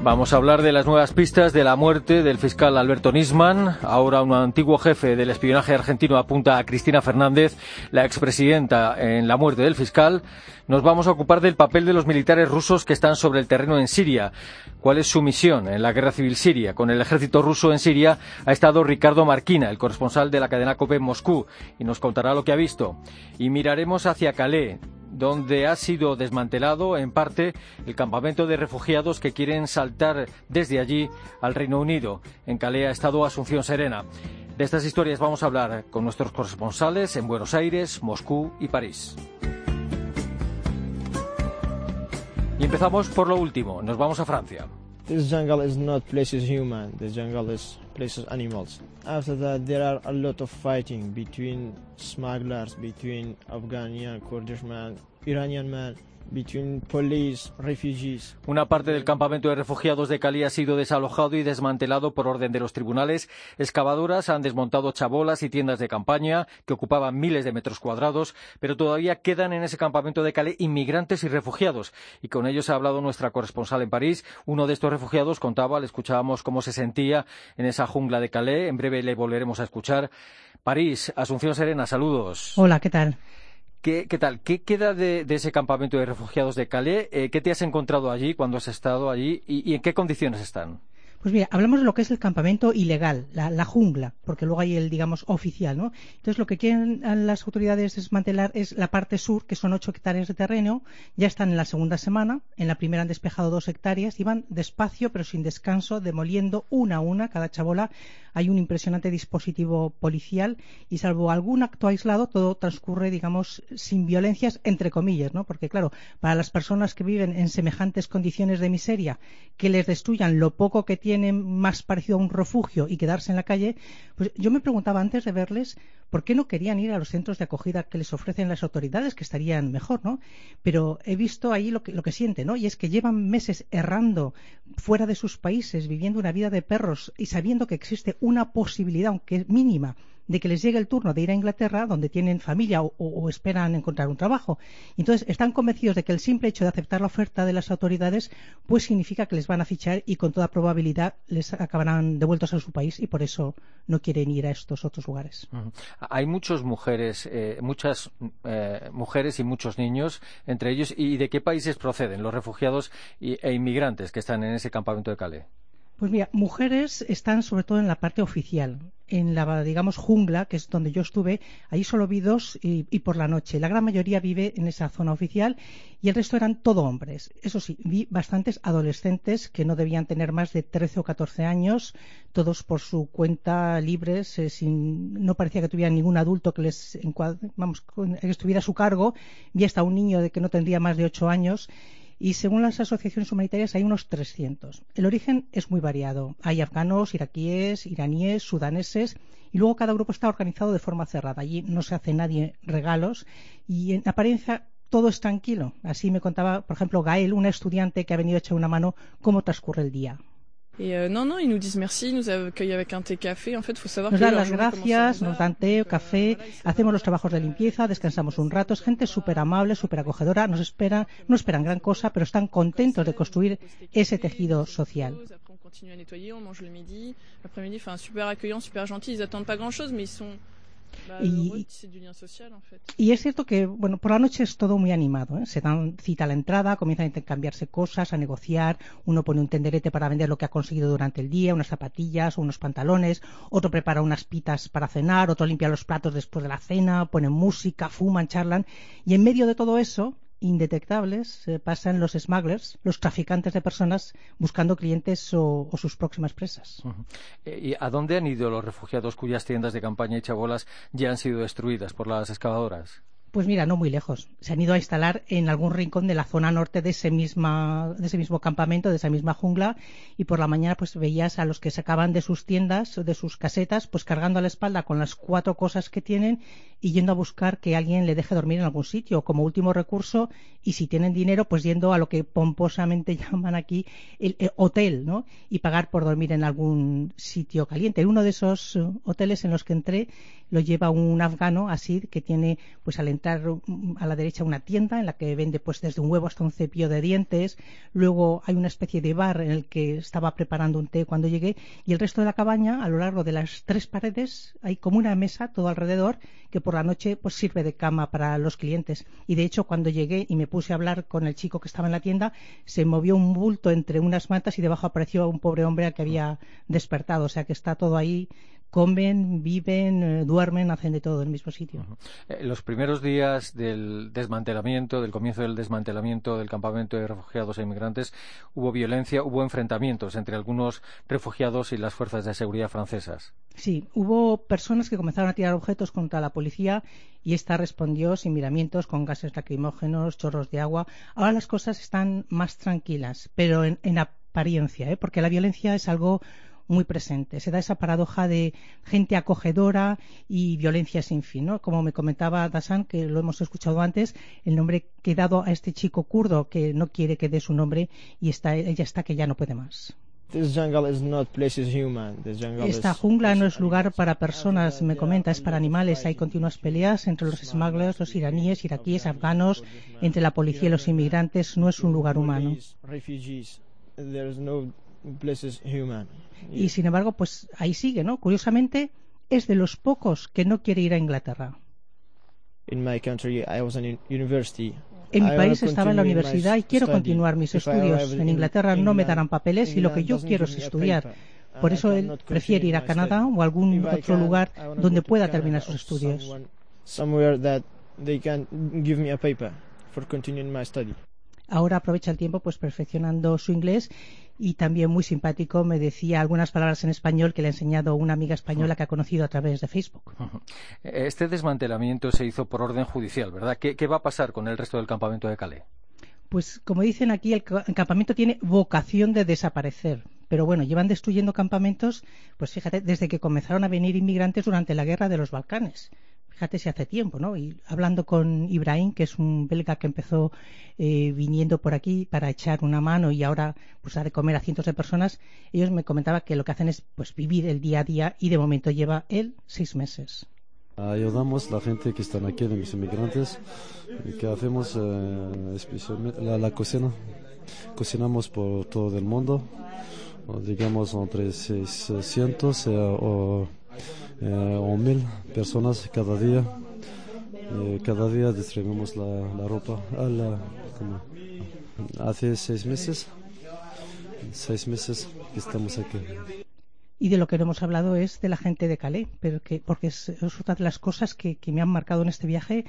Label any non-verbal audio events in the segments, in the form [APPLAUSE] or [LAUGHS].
Vamos a hablar de las nuevas pistas de la muerte del fiscal Alberto Nisman. Ahora un antiguo jefe del espionaje argentino apunta a Cristina Fernández, la expresidenta, en la muerte del fiscal. Nos vamos a ocupar del papel de los militares rusos que están sobre el terreno en Siria. ¿Cuál es su misión en la guerra civil siria? Con el ejército ruso en Siria ha estado Ricardo Marquina, el corresponsal de la cadena COPE en Moscú, y nos contará lo que ha visto. Y miraremos hacia Calais donde ha sido desmantelado en parte el campamento de refugiados que quieren saltar desde allí al Reino Unido. En Calais ha estado Asunción Serena. De estas historias vamos a hablar con nuestros corresponsales en Buenos Aires, Moscú y París. Y empezamos por lo último. Nos vamos a Francia. Places animals. After that, there are a lot of fighting between smugglers, between Afghanian, Kurdish man, Iranian man, between police, refugees. Una parte del campamento de refugiados de Cali ha sido desalojado y desmantelado por orden de los tribunales. Excavadoras han desmontado chabolas y tiendas de campaña que ocupaban miles de metros cuadrados, pero todavía quedan en ese campamento de Calais inmigrantes y refugiados. Y con ellos ha hablado nuestra corresponsal en París. Uno de estos refugiados contaba, le escuchábamos cómo se sentía en esa jungla de Calais. En breve le volveremos a escuchar. París, Asunción Serena, saludos. Hola, ¿qué tal? ¿Qué, tal? ¿Qué queda de, ese campamento de refugiados de Calais? Eh, ¿Qué te has encontrado allí cuando has estado allí y en qué condiciones están? Pues mira, hablamos de lo que es el campamento ilegal, la, jungla, porque luego hay el, digamos, oficial, ¿no? Entonces, lo que quieren las autoridades desmantelar es la parte sur, que son ocho hectáreas de terreno, ya están en la segunda semana, en la primera han despejado dos hectáreas y van despacio, pero sin descanso, demoliendo una a una cada chabola. Hay un impresionante dispositivo policial y salvo algún acto aislado, todo transcurre, digamos, sin violencias, entre comillas, ¿no? Porque, claro, para las personas que viven en semejantes condiciones de miseria, que les destruyan lo poco que tienen, más parecido a un refugio y quedarse en la calle, pues yo me preguntaba antes de verles por qué no querían ir a los centros de acogida que les ofrecen las autoridades, que estarían mejor, ¿no? Pero he visto ahí lo que, lo que sienten, ¿no? Y es que llevan meses errando fuera de sus países, viviendo una vida de perros y sabiendo que existe una posibilidad, aunque mínima, de que les llegue el turno de ir a Inglaterra, donde tienen familia o, esperan encontrar un trabajo. Entonces, están convencidos de que el simple hecho de aceptar la oferta de las autoridades, pues significa que les van a fichar y con toda probabilidad les acabarán devueltos a su país y por eso no quieren ir a estos otros lugares. Hay muchas mujeres, eh, muchas eh, mujeres y muchos niños entre ellos. ¿Y de qué países proceden los refugiados e inmigrantes que están en ese campamento de Calais? Pues mira, mujeres están sobre todo en la parte oficial. En la, digamos, jungla, que es donde yo estuve, ahí solo vi dos y, por la noche. La gran mayoría vive en esa zona oficial y el resto eran todo hombres. Eso sí, vi bastantes adolescentes que no debían tener más de 13 o 14 años, todos por su cuenta libres, eh, sin, no parecía que tuvieran ningún adulto que les vamos, que estuviera a su cargo. Vi hasta un niño de que no tendría más de 8 años y según las asociaciones humanitarias hay unos 300. El origen es muy variado. Hay afganos, iraquíes, iraníes, sudaneses y luego cada grupo está organizado de forma cerrada. Allí no se hace nadie regalos y en apariencia todo es tranquilo. Así me contaba, por ejemplo, Gael, una estudiante que ha venido a echar una mano, cómo transcurre el día. Et euh, non, non, ils nous disent merci, nous accueillent avec un thé café. En fait, faut savoir nos dan las gracias, nos dan té, café, hacemos los trabajos de limpieza, descansamos un rato. Es gente súper amable, súper acogedora, nos esperan, no esperan gran cosa, pero están contentos de construir ese tejido social. Après, on continue à nettoyer, on mange le midi, l'après-midi, enfin, super accueillant, super gentil. Ils attendent pas grand-chose, mais ils sont y, es cierto que, bueno, por la noche es todo muy animado. ¿eh? Se dan cita a la entrada, comienzan a intercambiarse cosas, a negociar. Uno pone un tenderete para vender lo que ha conseguido durante el día, unas zapatillas o unos pantalones. Otro prepara unas pitas para cenar. Otro limpia los platos después de la cena. Ponen música, fuman, charlan. Y en medio de todo eso, indetectables pasan los smugglers, los traficantes de personas, buscando clientes o, sus próximas presas. Eh, ¿Y a dónde han ido los refugiados cuyas tiendas de campaña y chabolas ya han sido destruidas por las excavadoras? Pues mira, no muy lejos. Se han ido a instalar en algún rincón de la zona norte de ese, misma, de ese mismo campamento, de esa misma jungla, y por la mañana pues veías a los que sacaban de sus tiendas, de sus casetas, pues cargando a la espalda con las cuatro cosas que tienen y yendo a buscar que alguien le deje dormir en algún sitio, como último recurso, y si tienen dinero, pues yendo a lo que pomposamente [LAUGHS] llaman aquí el, hotel, ¿no? Y pagar por dormir en algún sitio caliente. Uno de esos eh, hoteles en los que entré lo lleva un afgano, así, que tiene pues al entrar a la derecha una tienda en la que vende pues desde un huevo hasta un cepillo de dientes. Luego hay una especie de bar en el que estaba preparando un té cuando llegué y el resto de la cabaña, a lo largo de las tres paredes, hay como una mesa todo alrededor que por la noche pues sirve de cama para los clientes. Y de hecho cuando llegué y me puse a hablar con el chico que estaba en la tienda, se movió un bulto entre unas mantas y debajo apareció un pobre hombre al que había despertado. O sea que está todo ahí comen, viven, eh, duermen, hacen de todo en el mismo sitio. Eh, los primeros días del desmantelamiento, del comienzo del desmantelamiento del campamento de refugiados e inmigrantes, hubo violencia, hubo enfrentamientos entre algunos refugiados y las fuerzas de seguridad francesas. Sí, hubo personas que comenzaron a tirar objetos contra la policía y esta respondió sin miramientos con gases lacrimógenos, chorros de agua. Ahora las cosas están más tranquilas, pero en, apariencia, ¿eh? porque la violencia es algo muy presente. Se da esa paradoja de gente acogedora y violencia sin fin, ¿no? Como me comentaba Dasan, que lo hemos escuchado antes, el nombre que he dado a este chico kurdo que no quiere que dé su nombre y está, ella está que ya no puede más. Esta jungla no es lugar para personas, me comenta, es para animales. Hay continuas peleas entre los smugglers, los iraníes, iraquíes, afganos, entre la policía y los inmigrantes. No es un lugar humano. Y sin embargo, pues ahí sigue, ¿no? Curiosamente, es de los pocos que no quiere ir a Inglaterra. En mi país estaba en la universidad y quiero continuar mis estudios. En Inglaterra no me darán papeles y lo que yo quiero es estudiar. Por eso él prefiere ir a Canadá o algún otro lugar donde pueda terminar sus estudios. Ahora aprovecha el tiempo pues perfeccionando su inglés y también muy simpático me decía algunas palabras en español que le ha enseñado una amiga española que ha conocido a través de Facebook. Este desmantelamiento se hizo por orden judicial, ¿verdad? ¿Qué, va a pasar con el resto del campamento de Calais? Pues como dicen aquí, el campamento tiene vocación de desaparecer. Pero bueno, llevan destruyendo campamentos, pues fíjate, desde que comenzaron a venir inmigrantes durante la guerra de los Balcanes fíjate si hace tiempo, ¿no? Y hablando con Ibrahim, que es un belga que empezó eh, viniendo por aquí para echar una mano y ahora pues ha de comer a cientos de personas, ellos me comentaban que lo que hacen es pues vivir el día a día y de momento lleva él seis meses. Ayudamos a la gente que están aquí, de mis inmigrantes, que hacemos eh, especialmente la, cocina. Cocinamos por todo el mundo, digamos entre 600 eh, o eh, o mil personas cada día. Eh, cada día distribuimos la, ropa. hace seis meses, seis meses que estamos aquí. Y de lo que no hemos hablado es de la gente de Calais, pero que, porque es, otra de las cosas que, que, me han marcado en este viaje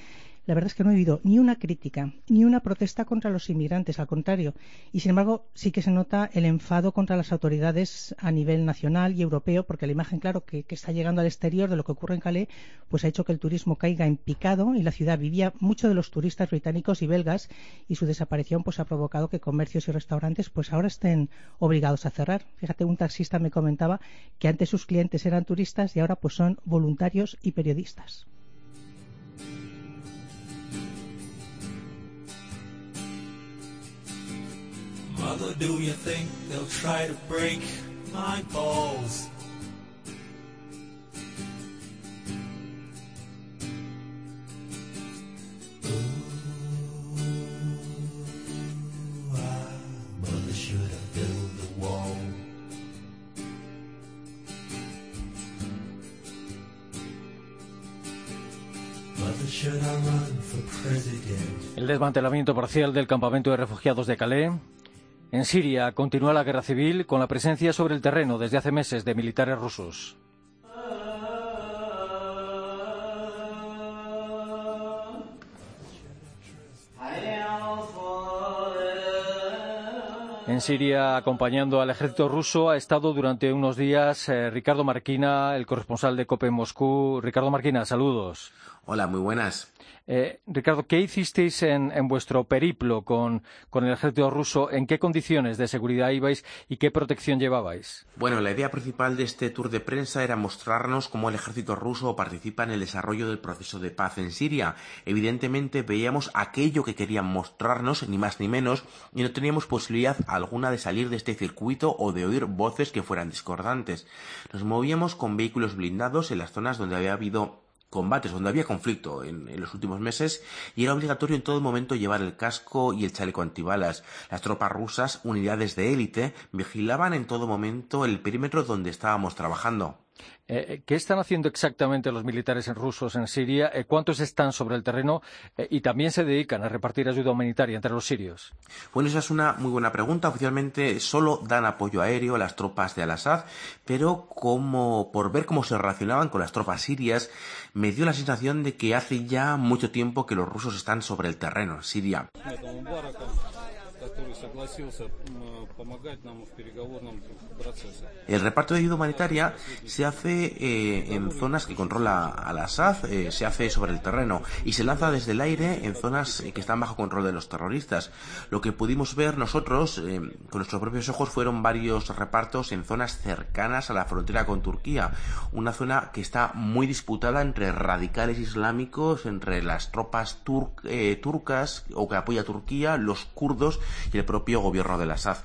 la verdad es que no he oído ni una crítica, ni una protesta contra los inmigrantes, al contrario. Y sin embargo, sí que se nota el enfado contra las autoridades a nivel nacional y europeo, porque la imagen, claro, que, está llegando al exterior de lo que ocurre en Calais, pues ha hecho que el turismo caiga en picado y la ciudad vivía mucho de los turistas británicos y belgas y su desaparición pues ha provocado que comercios y restaurantes pues ahora estén obligados a cerrar. Fíjate, un taxista me comentaba que antes sus clientes eran turistas y ahora pues son voluntarios y periodistas. El desmantelamiento parcial del campamento de refugiados de Calais en Siria continúa la guerra civil con la presencia sobre el terreno desde hace meses de militares rusos. En Siria, acompañando al ejército ruso, ha estado durante unos días eh, Ricardo Marquina, el corresponsal de COPE en Moscú. Ricardo Marquina, saludos. Hola, muy buenas. Eh, Ricardo, ¿qué hicisteis en, vuestro periplo con, con, el ejército ruso? ¿En qué condiciones de seguridad ibais y qué protección llevabais? Bueno, la idea principal de este tour de prensa era mostrarnos cómo el ejército ruso participa en el desarrollo del proceso de paz en Siria. Evidentemente veíamos aquello que querían mostrarnos, ni más ni menos, y no teníamos posibilidad alguna de salir de este circuito o de oír voces que fueran discordantes. Nos movíamos con vehículos blindados en las zonas donde había habido combates, donde había conflicto en, los últimos meses, y era obligatorio en todo momento llevar el casco y el chaleco antibalas. Las tropas rusas, unidades de élite, vigilaban en todo momento el perímetro donde estábamos trabajando. Eh, eh, ¿Qué están haciendo exactamente los militares rusos en Siria? Eh, ¿Cuántos están sobre el terreno? y también se dedican a repartir ayuda humanitaria entre los sirios. Bueno, esa es una muy buena pregunta. Oficialmente solo dan apoyo aéreo a las tropas de Al-Assad, pero como por ver cómo se relacionaban con las tropas sirias, me dio la sensación de que hace ya mucho tiempo que los rusos están sobre el terreno en Siria. El reparto de ayuda humanitaria se hace eh, en zonas que controla Al-Assad, eh, se hace sobre el terreno y se lanza desde el aire en zonas eh, que están bajo control de los terroristas. Lo que pudimos ver nosotros con nuestros propios ojos fueron varios repartos en zonas cercanas a la frontera con Turquía, una zona que está muy disputada entre radicales islámicos, entre las tropas turcas o que apoya a Turquía, los kurdos y el propio gobierno de Assad.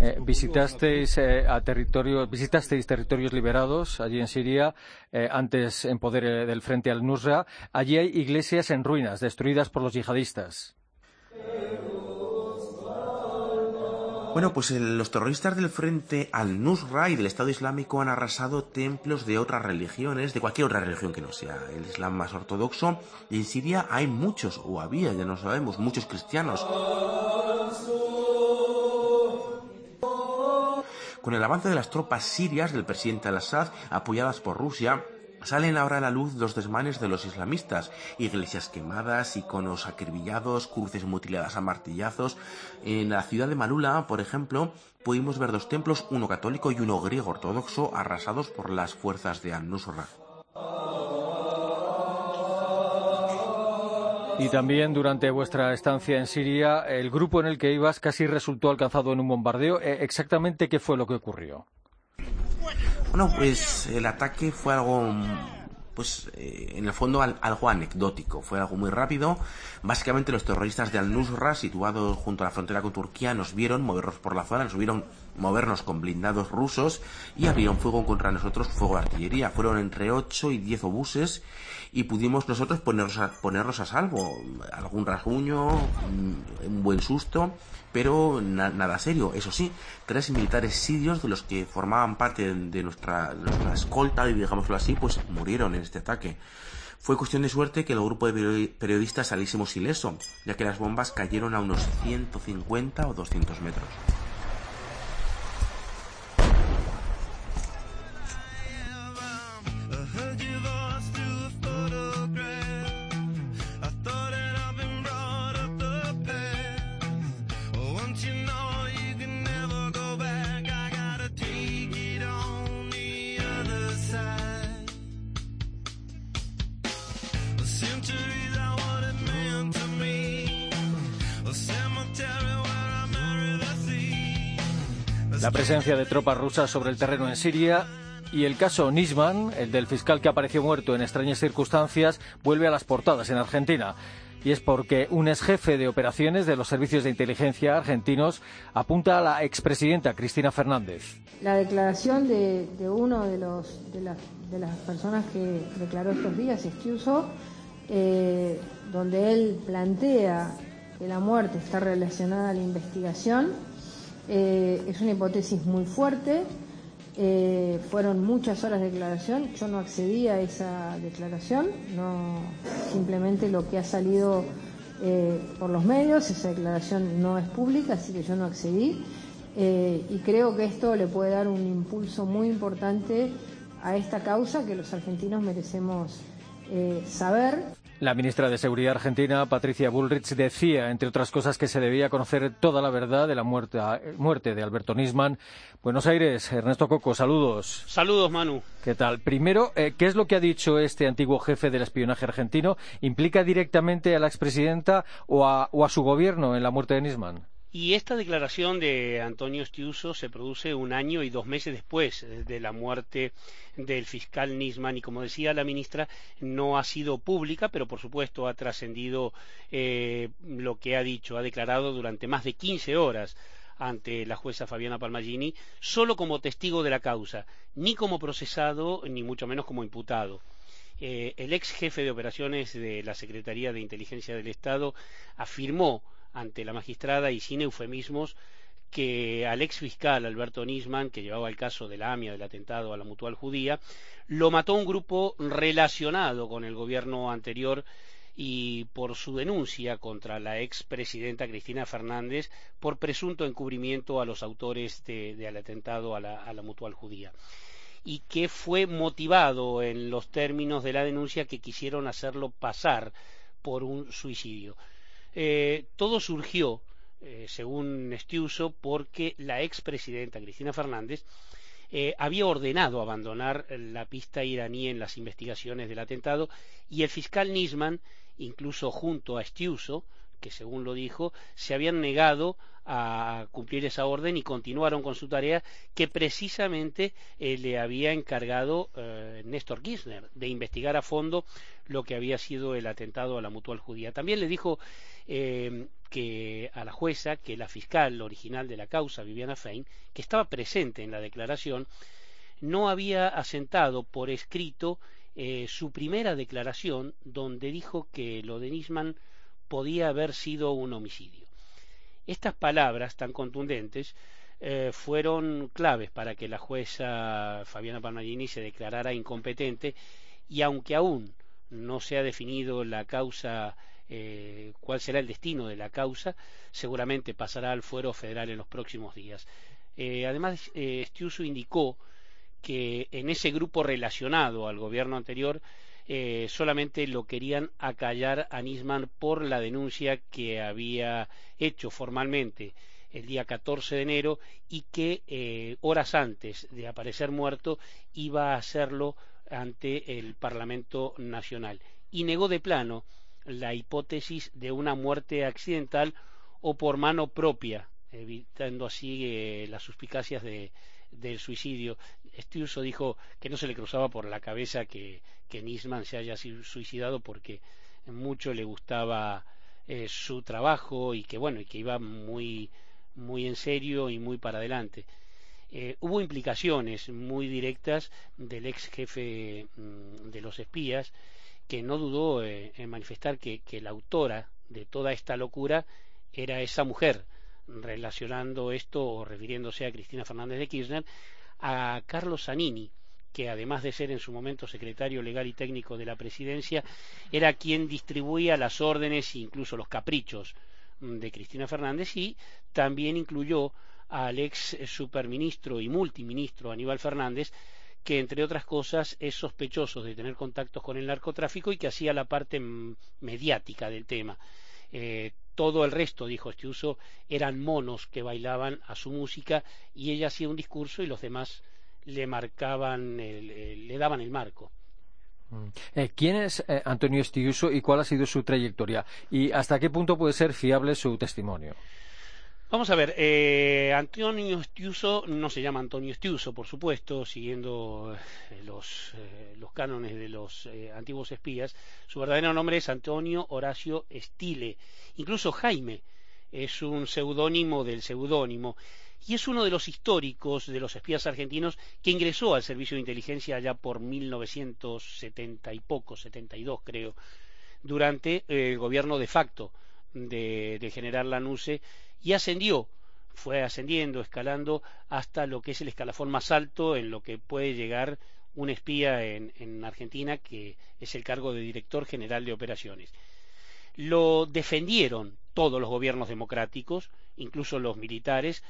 Eh, visitasteis eh, a territorios, visitasteis territorios liberados allí en Siria, eh, antes en poder del frente al Nusra. Allí hay iglesias en ruinas, destruidas por los yihadistas. Bueno, pues los terroristas del Frente al Nusra y del Estado Islámico han arrasado templos de otras religiones, de cualquier otra religión que no sea el Islam más ortodoxo. Y en Siria hay muchos, o había, ya no sabemos, muchos cristianos. Con el avance de las tropas sirias del presidente al-Assad, apoyadas por Rusia, Salen ahora a la luz los desmanes de los islamistas, iglesias quemadas, iconos acribillados, cruces mutiladas a martillazos. En la ciudad de Malula, por ejemplo, pudimos ver dos templos, uno católico y uno griego ortodoxo, arrasados por las fuerzas de Al-Nusra. Y también durante vuestra estancia en Siria, el grupo en el que ibas casi resultó alcanzado en un bombardeo. Eh, ¿Exactamente qué fue lo que ocurrió? Bueno, pues el ataque fue algo pues eh, en el fondo algo anecdótico, fue algo muy rápido. Básicamente los terroristas de Al-Nusra, situados junto a la frontera con Turquía, nos vieron movernos por la zona, nos vieron movernos con blindados rusos y abrieron fuego contra nosotros, fuego de artillería. Fueron entre 8 y 10 obuses y pudimos nosotros ponernos a, ponernos a salvo. Algún rasguño, un buen susto pero nada serio. Eso sí, tres militares sirios de los que formaban parte de nuestra, nuestra escolta, digámoslo así, pues murieron en este ataque. Fue cuestión de suerte que el grupo de periodistas saliésemos ileso, ya que las bombas cayeron a unos 150 o 200 metros. La presencia de tropas rusas sobre el terreno en Siria y el caso Nisman, el del fiscal que apareció muerto en extrañas circunstancias, vuelve a las portadas en Argentina. Y es porque un ex jefe de operaciones de los servicios de inteligencia argentinos apunta a la expresidenta Cristina Fernández. La declaración de, uno de, los, de, las personas que declaró estos días, Estiuso, eh, donde él plantea que la muerte está relacionada a la investigación, eh, es una hipótesis muy fuerte. Eh, fueron muchas horas de declaración. Yo no accedí a esa declaración, no simplemente lo que ha salido eh, por los medios. Esa declaración no es pública, así que yo no accedí. y creo que esto le puede dar un impulso muy importante a esta causa que los argentinos merecemos saber. La ministra de Seguridad argentina, Patricia Bullrich, decía, entre otras cosas, que se debía conocer toda la verdad de la muerte, de Alberto Nisman. Buenos Aires, Ernesto Coco, saludos. Saludos, Manu. ¿Qué tal? Primero, eh, ¿qué es lo que ha dicho este antiguo jefe del espionaje argentino? ¿Implica directamente a la expresidenta o a, o a su gobierno en la muerte de Nisman? Y esta declaración de Antonio Stiuso se produce un año y dos meses después de la muerte del fiscal Nisman. Y como decía la ministra no ha sido pública pero por supuesto ha trascendido eh, lo que ha dicho. Ha declarado durante más de 15 horas ante la jueza Fabiana Palmagini solo como testigo de la causa ni como procesado ni mucho menos como imputado. Eh, el ex jefe de operaciones de la Secretaría de Inteligencia del Estado afirmó ante la magistrada y sin eufemismos que al ex fiscal Alberto Nisman, que llevaba el caso de la AMIA del atentado a la mutual judía, lo mató un grupo relacionado con el gobierno anterior y por su denuncia contra la ex presidenta Cristina Fernández por presunto encubrimiento a los autores del atentado a la, a la mutual judía y que fue motivado en los términos de la denuncia que quisieron hacerlo pasar por un suicidio. Eh, todo surgió, eh, según Estiuso, porque la expresidenta Cristina Fernández eh, había ordenado abandonar la pista iraní en las investigaciones del atentado y el fiscal Nisman, incluso junto a Estiuso, que según lo dijo, se habían negado a cumplir esa orden y continuaron con su tarea que precisamente eh, le había encargado eh, Néstor Kirchner de investigar a fondo lo que había sido el atentado a la mutual judía. También le dijo eh, que a la jueza que la fiscal original de la causa, Viviana Fein, que estaba presente en la declaración, no había asentado por escrito su primera declaración donde dijo que lo de Nisman podía haber sido un homicidio. Estas palabras tan contundentes eh, fueron claves para que la jueza Fabiana Palmagini se declarara incompetente y aunque aún no se ha definido la causa, eh, cuál será el destino de la causa, seguramente pasará al fuero federal en los próximos días. Eh, además, Stiuso indicó que en ese grupo relacionado al gobierno anterior eh, solamente lo querían acallar a Nisman por la denuncia que había hecho formalmente el día 14 de enero y que eh, horas antes de aparecer muerto iba a hacerlo ante el Parlamento Nacional y negó de plano la hipótesis de una muerte accidental o por mano propia, evitando así eh, las suspicacias de, del suicidio. Stiuso dijo que no se le cruzaba por la cabeza que, Nisman se haya suicidado porque mucho le gustaba eh, su trabajo y que bueno y que iba muy muy en serio y muy para adelante. Eh, hubo implicaciones muy directas del ex jefe mm, de los espías que no dudó eh, en manifestar que la autora de toda esta locura era esa mujer, relacionando esto o refiriéndose a Cristina Fernández de Kirchner, a Carlos Zanini, que además de ser en su momento secretario legal y técnico de la presidencia, era quien distribuía las órdenes e incluso los caprichos de Cristina Fernández y también incluyó al ex superministro y multiministro Aníbal Fernández, que entre otras cosas es sospechoso de tener contactos con el narcotráfico y que hacía la parte mediática del tema. Eh, todo el resto, dijo Estiuso, eran monos que bailaban a su música y ella hacía un discurso y los demás le marcaban, le daban el marco. Mm. Eh, ¿Quién es eh, Antonio Estiuso y cuál ha sido su trayectoria? ¿Y hasta qué punto puede ser fiable su testimonio? Vamos a ver, eh, Antonio Estiuso no se llama Antonio Estiuso, por supuesto, siguiendo los, los, cánones de los antiguos espías. Su verdadero nombre es Antonio Horacio Estile. Incluso Jaime es un seudónimo del seudónimo y es uno de los históricos de los espías argentinos que ingresó al servicio de inteligencia allá por 1970 y poco, 72 creo, durante el gobierno de facto de, del general Lanuse y ascendió, fue ascendiendo, escalando hasta lo que es el escalafón más alto en lo que puede llegar un espía en, en Argentina, que es el cargo de director general de operaciones. Lo defendieron todos los gobiernos democráticos, incluso los militares,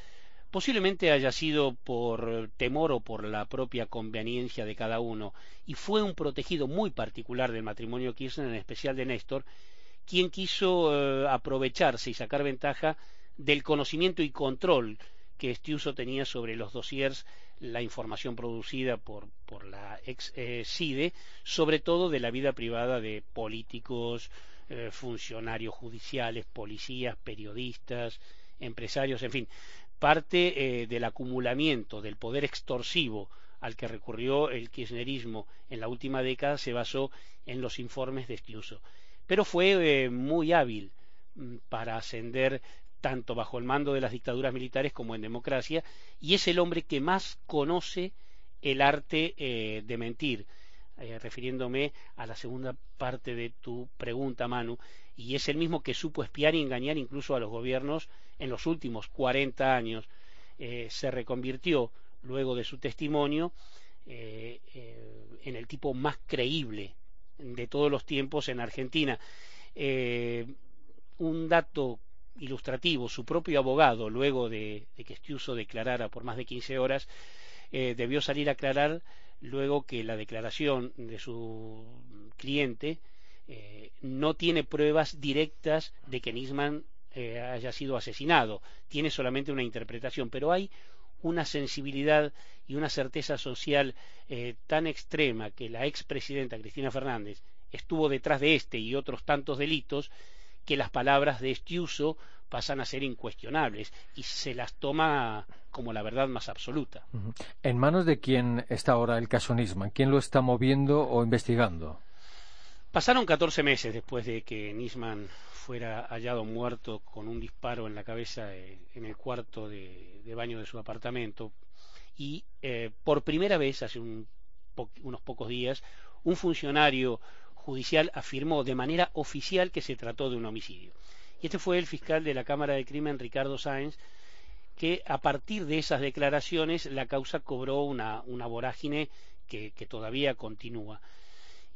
Posiblemente haya sido por temor o por la propia conveniencia de cada uno, y fue un protegido muy particular del matrimonio Kirchner, en especial de Néstor, quien quiso eh, aprovecharse y sacar ventaja del conocimiento y control que Estiuso tenía sobre los dossiers, la información producida por, por la ex eh, CIDE, sobre todo de la vida privada de políticos, eh, funcionarios judiciales, policías, periodistas, empresarios, en fin, parte eh, del acumulamiento del poder extorsivo al que recurrió el kirchnerismo en la última década se basó en los informes de Estiuso. Pero fue eh, muy hábil mm, para ascender tanto bajo el mando de las dictaduras militares como en democracia, y es el hombre que más conoce el arte eh, de mentir, refiriéndome a la segunda parte de tu pregunta, Manu, y es el mismo que supo espiar y engañar incluso a los gobiernos en los últimos 40 años. Eh, se reconvirtió, luego de su testimonio, eh, eh, en el tipo más creíble de todos los tiempos en Argentina. un dato ilustrativo, su propio abogado, luego de, que Estiuso declarara por más de 15 horas, debió salir a aclarar luego que la declaración de su cliente eh, no tiene pruebas directas de que Nisman eh, haya sido asesinado, tiene solamente una interpretación, pero hay una sensibilidad y una certeza social eh, tan extrema que la expresidenta Cristina Fernández estuvo detrás de este y otros tantos delitos que las palabras de Estiuso pasan a ser incuestionables y se las toma como la verdad más absoluta. ¿En manos de quién está ahora el caso Nisman? ¿Quién lo está moviendo o investigando? Pasaron 14 meses después de que Nisman fuera hallado muerto con un disparo en la cabeza eh, en el cuarto de, baño de su apartamento y eh, por primera vez hace unos pocos días un funcionario judicial afirmó de manera oficial que se trató de un homicidio. Y este fue el fiscal de la Cámara de Crimen, Ricardo Sáenz, que a partir de esas declaraciones la causa cobró una, vorágine que todavía continúa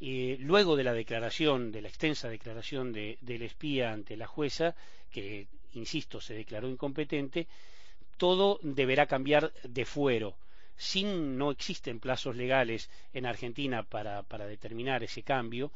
luego de la declaración, de la extensa declaración del espía ante la jueza, que, insisto, se declaró incompetente, todo deberá cambiar de fuero. Sin, no existen plazos legales en Argentina para, para determinar ese cambio,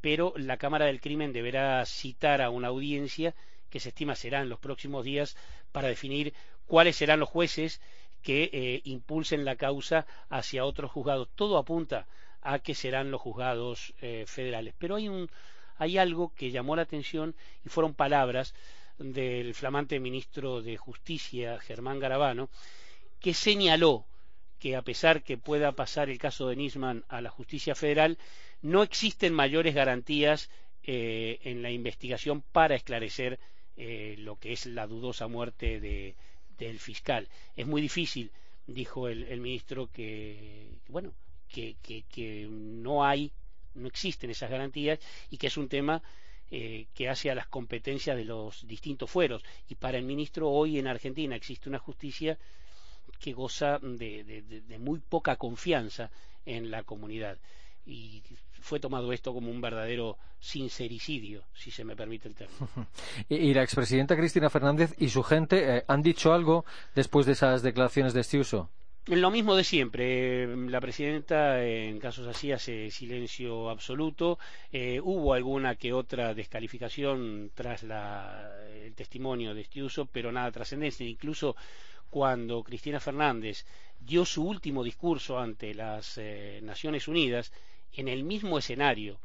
pero la Cámara del Crimen deberá citar a una audiencia que se estima será en los próximos días para definir cuáles serán los jueces que eh, impulsen la causa hacia otros juzgados. Todo apunta a que serán los juzgados eh, federales. Pero hay, un, hay algo que llamó la atención y fueron palabras del flamante ministro de Justicia, Germán Garabano, que señaló que a pesar que pueda pasar el caso de Nisman a la justicia federal, no existen mayores garantías eh, en la investigación para esclarecer eh, lo que es la dudosa muerte de, del fiscal. Es muy difícil, dijo el, el ministro, que, bueno, que, no hay, no existen esas garantías y que es un tema eh, que hace a las competencias de los distintos fueros. Y para el ministro hoy en Argentina existe una justicia que goza de, muy poca confianza en la comunidad. Y fue tomado esto como un verdadero sincericidio, si se me permite el término. [LAUGHS] Y, la expresidenta Cristina Fernández y su gente eh, han dicho algo después de esas declaraciones de Estiuso. Lo mismo de siempre. La presidenta, en casos así, hace silencio absoluto. Eh, hubo alguna que otra descalificación tras el testimonio de este uso, pero nada trascendente. Incluso cuando Cristina Fernández dio su último discurso ante las eh, Naciones Unidas, en el mismo escenario,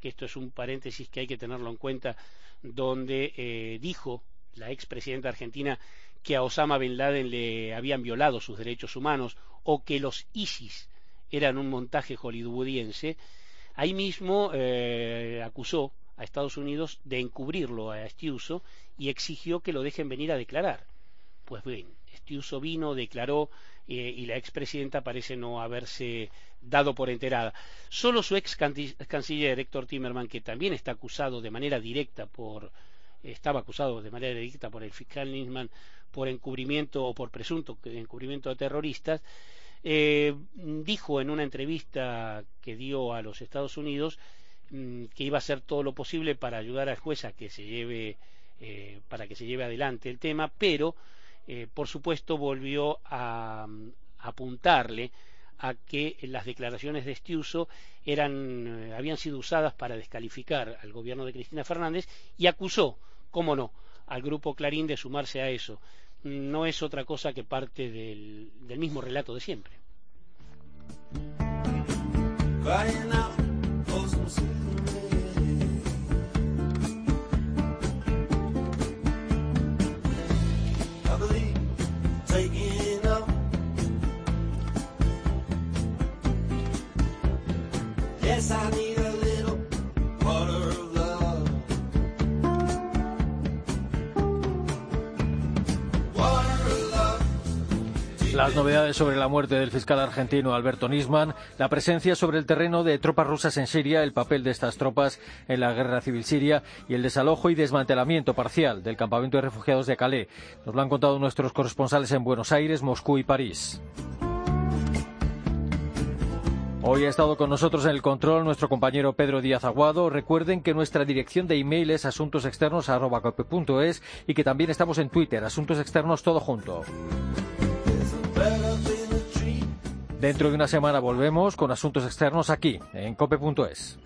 que esto es un paréntesis que hay que tenerlo en cuenta, donde eh, dijo la expresidenta argentina que a Osama Bin Laden le habían violado sus derechos humanos o que los ISIS eran un montaje hollywoodiense, ahí mismo eh, acusó a Estados Unidos de encubrirlo a Estiuso y exigió que lo dejen venir a declarar. Pues bien, Estiuso vino, declaró eh, y la expresidenta parece no haberse dado por enterada. Solo su ex canciller Héctor Timerman, que también está acusado de manera directa por estaba acusado de manera directa por el fiscal Nisman por encubrimiento o por presunto encubrimiento de terroristas, eh, dijo en una entrevista que dio a los Estados Unidos mm, que iba a hacer todo lo posible para ayudar al juez a que se lleve eh, para que se lleve adelante el tema, pero eh, por supuesto, volvió a, apuntarle a que las declaraciones de Stiuso eran, eh, habían sido usadas para descalificar al gobierno de Cristina Fernández y acusó, cómo no, al grupo Clarín de sumarse a eso. No es otra cosa que parte del, del mismo relato de siempre. Las novedades sobre la muerte del fiscal argentino Alberto Nisman, la presencia sobre el terreno de tropas rusas en Siria, el papel de estas tropas en la guerra civil siria y el desalojo y desmantelamiento parcial del campamento de refugiados de Calais. Nos lo han contado nuestros corresponsales en Buenos Aires, Moscú y París. Hoy ha estado con nosotros en el control nuestro compañero Pedro Díaz Aguado. Recuerden que nuestra dirección de email es asuntosexternos.es y que también estamos en Twitter, Asuntos Externos todo junto. Dentro de una semana volvemos con asuntos externos aquí, en cope.es.